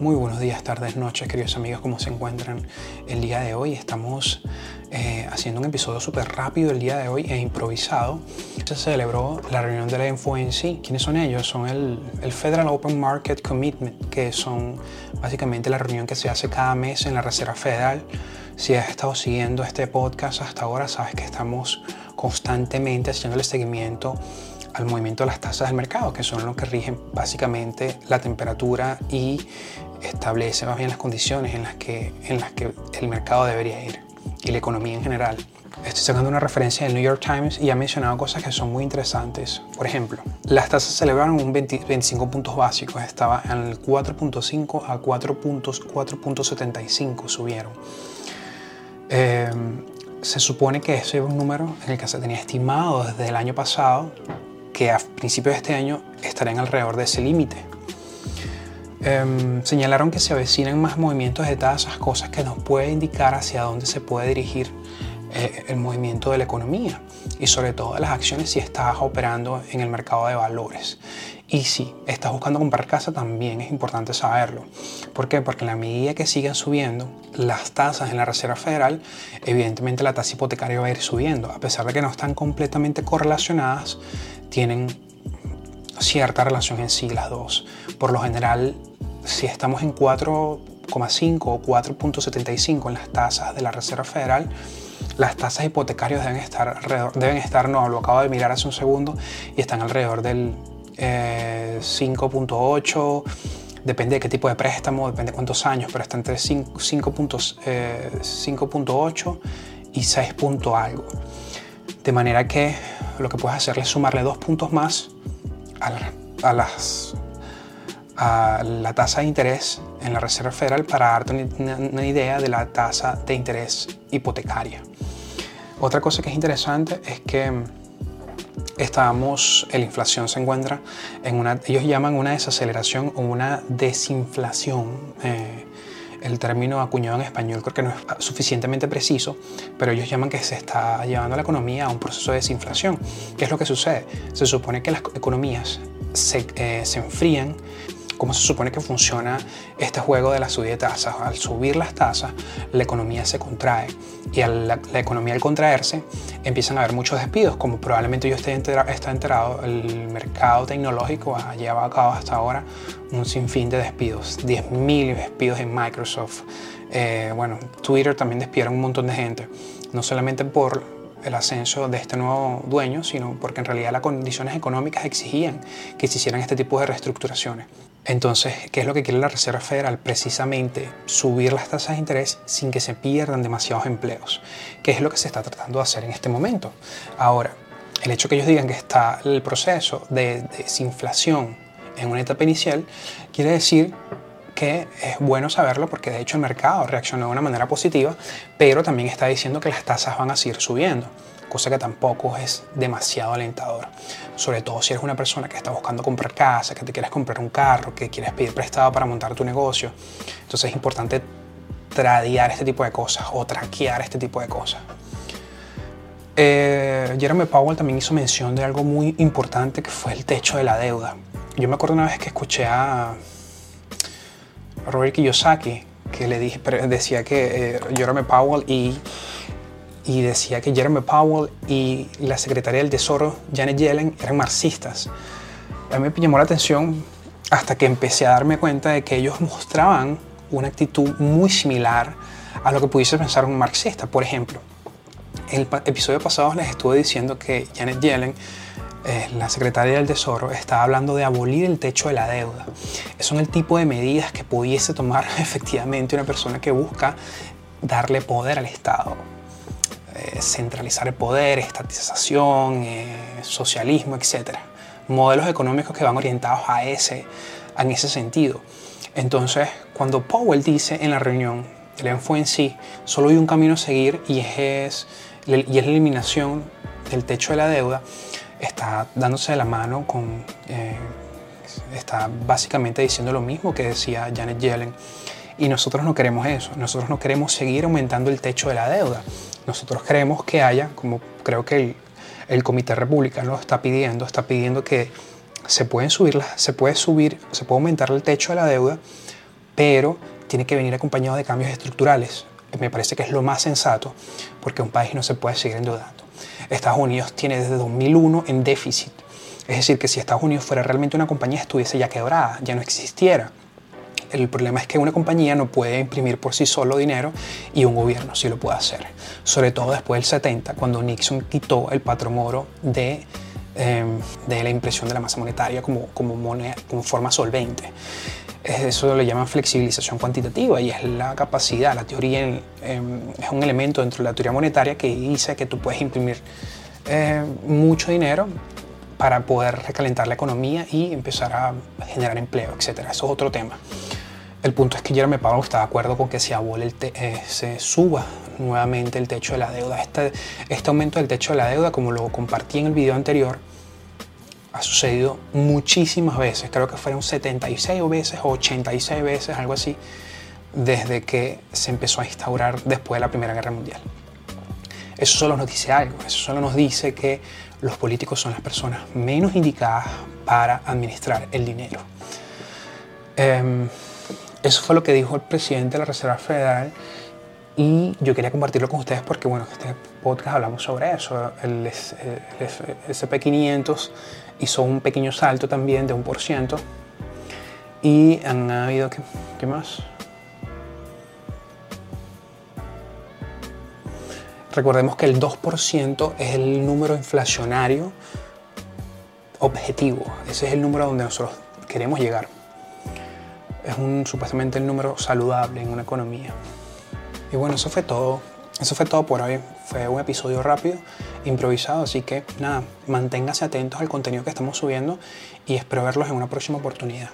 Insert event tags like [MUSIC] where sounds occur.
Muy buenos días, tardes, noches, queridos amigos, ¿cómo se encuentran el día de hoy? Estamos eh, haciendo un episodio súper rápido el día de hoy e improvisado. Se celebró la reunión de la FOMC. ¿Quiénes son ellos? Son el, Federal Open Market Commitment, que son básicamente la reunión que se hace cada mes en la Reserva Federal. Si has estado siguiendo este podcast hasta ahora, sabes que estamos constantemente haciendo el seguimiento al movimiento de las tasas del mercado, que son los que rigen básicamente la temperatura y establece más bien las condiciones en las que, en las que el mercado debería ir y la economía en general. Estoy sacando una referencia del New York Times y ha mencionado cosas que son muy interesantes. Por ejemplo, las tasas celebraron un 25 puntos básicos, estaba en el 4.5 a 4.75 subieron. Eh, se supone que ese es un número en el que se tenía estimado desde el año pasado que a principios de este año estarán alrededor de ese límite. Em, señalaron que se avecinan más movimientos de tasas, cosas que nos puede indicar hacia dónde se puede dirigir eh, el movimiento de la economía y sobre todo de las acciones si estás operando en el mercado de valores. Y si estás buscando comprar casa también es importante saberlo. ¿Por? Porque en la medida que sigan subiendo las tasas en la Reserva Federal, evidentemente la tasa hipotecaria va a ir subiendo. A pesar de que no están completamente correlacionadas, tienen cierta relación en sí las dos. Por lo general, si estamos en 4,5 o 4.75 en las tasas de la Reserva Federal, las tasas hipotecarias deben estar alrededor, deben estar, no, lo acabo de mirar hace un segundo, y están alrededor del 5.8, eh, depende de qué tipo de préstamo, depende de cuántos años, pero está entre 5.8 eh, y 6 algo. De manera que lo que puedes hacer es sumarle dos puntos más a, las, a la tasa de interés en la Reserva Federal para darte una, idea de la tasa de interés hipotecaria. Otra cosa que es interesante es que estamos, la inflación se encuentra en una, ellos llaman una desaceleración o una desinflación. Eh, el término acuñado en español creo que no es suficientemente preciso, pero ellos llaman que se está llevando la economía a un proceso de desinflación. ¿Qué es lo que sucede? Se supone que las economías se, eh, se enfrían cómo se supone que funciona este juego de la subida de tasas. Al subir las tasas, la economía se contrae y al, la, economía al contraerse empiezan a haber muchos despidos, como probablemente yo esté está enterado, el mercado tecnológico ha llevado a cabo hasta ahora un sinfín de despidos, 10.000 despidos en Microsoft. Eh, bueno, Twitter también despidieron un montón de gente, no solamente por el ascenso de este nuevo dueño, sino porque en realidad las condiciones económicas exigían que se hicieran este tipo de reestructuraciones. Entonces, ¿qué es lo que quiere la Reserva Federal? Precisamente subir las tasas de interés sin que se pierdan demasiados empleos, que es lo que se está tratando de hacer en este momento. Ahora, el hecho que ellos digan que está el proceso de desinflación en una etapa inicial, quiere decir que es bueno saberlo porque de hecho el mercado reaccionó de una manera positiva, pero también está diciendo que las tasas van a seguir subiendo cosa que tampoco es demasiado alentador. Sobre todo si eres una persona que está buscando comprar casa, que te quieres comprar un carro, que quieres pedir prestado para montar tu negocio. Entonces es importante tradear este tipo de cosas o traquear este tipo de cosas. Eh, Jeremy Powell también hizo mención de algo muy importante que fue el techo de la deuda. Yo me acuerdo una vez que escuché a Robert Kiyosaki que le dije, decía que eh, Jeremy Powell y y decía que Jeremy Powell y la secretaria del Tesoro, Janet Yellen, eran marxistas. A mí me llamó la atención hasta que empecé a darme cuenta de que ellos mostraban una actitud muy similar a lo que pudiese pensar un marxista. Por ejemplo, en el episodio pasado les estuve diciendo que Janet Yellen, eh, la secretaria del Tesoro, estaba hablando de abolir el techo de la deuda. Son el tipo de medidas que pudiese tomar [LAUGHS] efectivamente una persona que busca darle poder al Estado eh, centralizar el poder, estatización, eh, socialismo, etc. Modelos económicos que van orientados a ese, en ese sentido. Entonces, cuando Powell dice en la reunión, el enfo en sí, solo hay un camino a seguir y es, y es la eliminación del techo de la deuda, está dándose de la mano con, eh, está básicamente diciendo lo mismo que decía Janet Yellen. Y nosotros no queremos eso, nosotros no queremos seguir aumentando el techo de la deuda. Nosotros queremos que haya, como creo que el, el Comité Republicano está pidiendo, está pidiendo que se pueden subir, se puede subir, se puede aumentar el techo de la deuda, pero tiene que venir acompañado de cambios estructurales. Me parece que es lo más sensato porque un país no se puede seguir endeudando. Estados Unidos tiene desde 2001 en déficit. Es decir, que si Estados Unidos fuera realmente una compañía estuviese ya quebrada, ya no existiera. El problema es que una compañía no puede imprimir por sí solo dinero y un gobierno sí lo puede hacer. Sobre todo después del 70, cuando Nixon quitó el patrón oro de, em, de la impresión de la masa monetaria como, como, moneda, como forma solvente. Eso lo llaman flexibilización cuantitativa y es la capacidad, la teoría es un elemento dentro de la teoría monetaria que dice que tú puedes imprimir eh, mucho dinero para poder recalentar la economía y empezar a generar empleo, etc. Eso es otro tema. El punto es que Jerome Powell está de acuerdo con que se, el eh, se suba nuevamente el techo de la deuda. Este, este aumento del techo de la deuda, como lo compartí en el video anterior, ha sucedido muchísimas veces. Creo que fueron 76 veces o 86 veces, algo así, desde que se empezó a instaurar después de la Primera Guerra Mundial. Eso solo nos dice algo, eso solo nos dice que los políticos son las personas menos indicadas para administrar el dinero. Em, eso fue lo que dijo el presidente de la Reserva Federal y yo quería compartirlo con ustedes porque, bueno, en este podcast hablamos sobre eso. El, SP500 hizo un pequeño salto también de un por ciento y han habido, ¿qué, qué más? Recordemos que el 2% es el número inflacionario objetivo. Ese es el número donde nosotros queremos llegar es un, supuestamente el número saludable en una economía. Y bueno, eso fue todo. Eso fue todo por hoy. Fue un episodio rápido, improvisado, así que nada, manténgase atentos al contenido que estamos subiendo y espero verlos en una próxima oportunidad.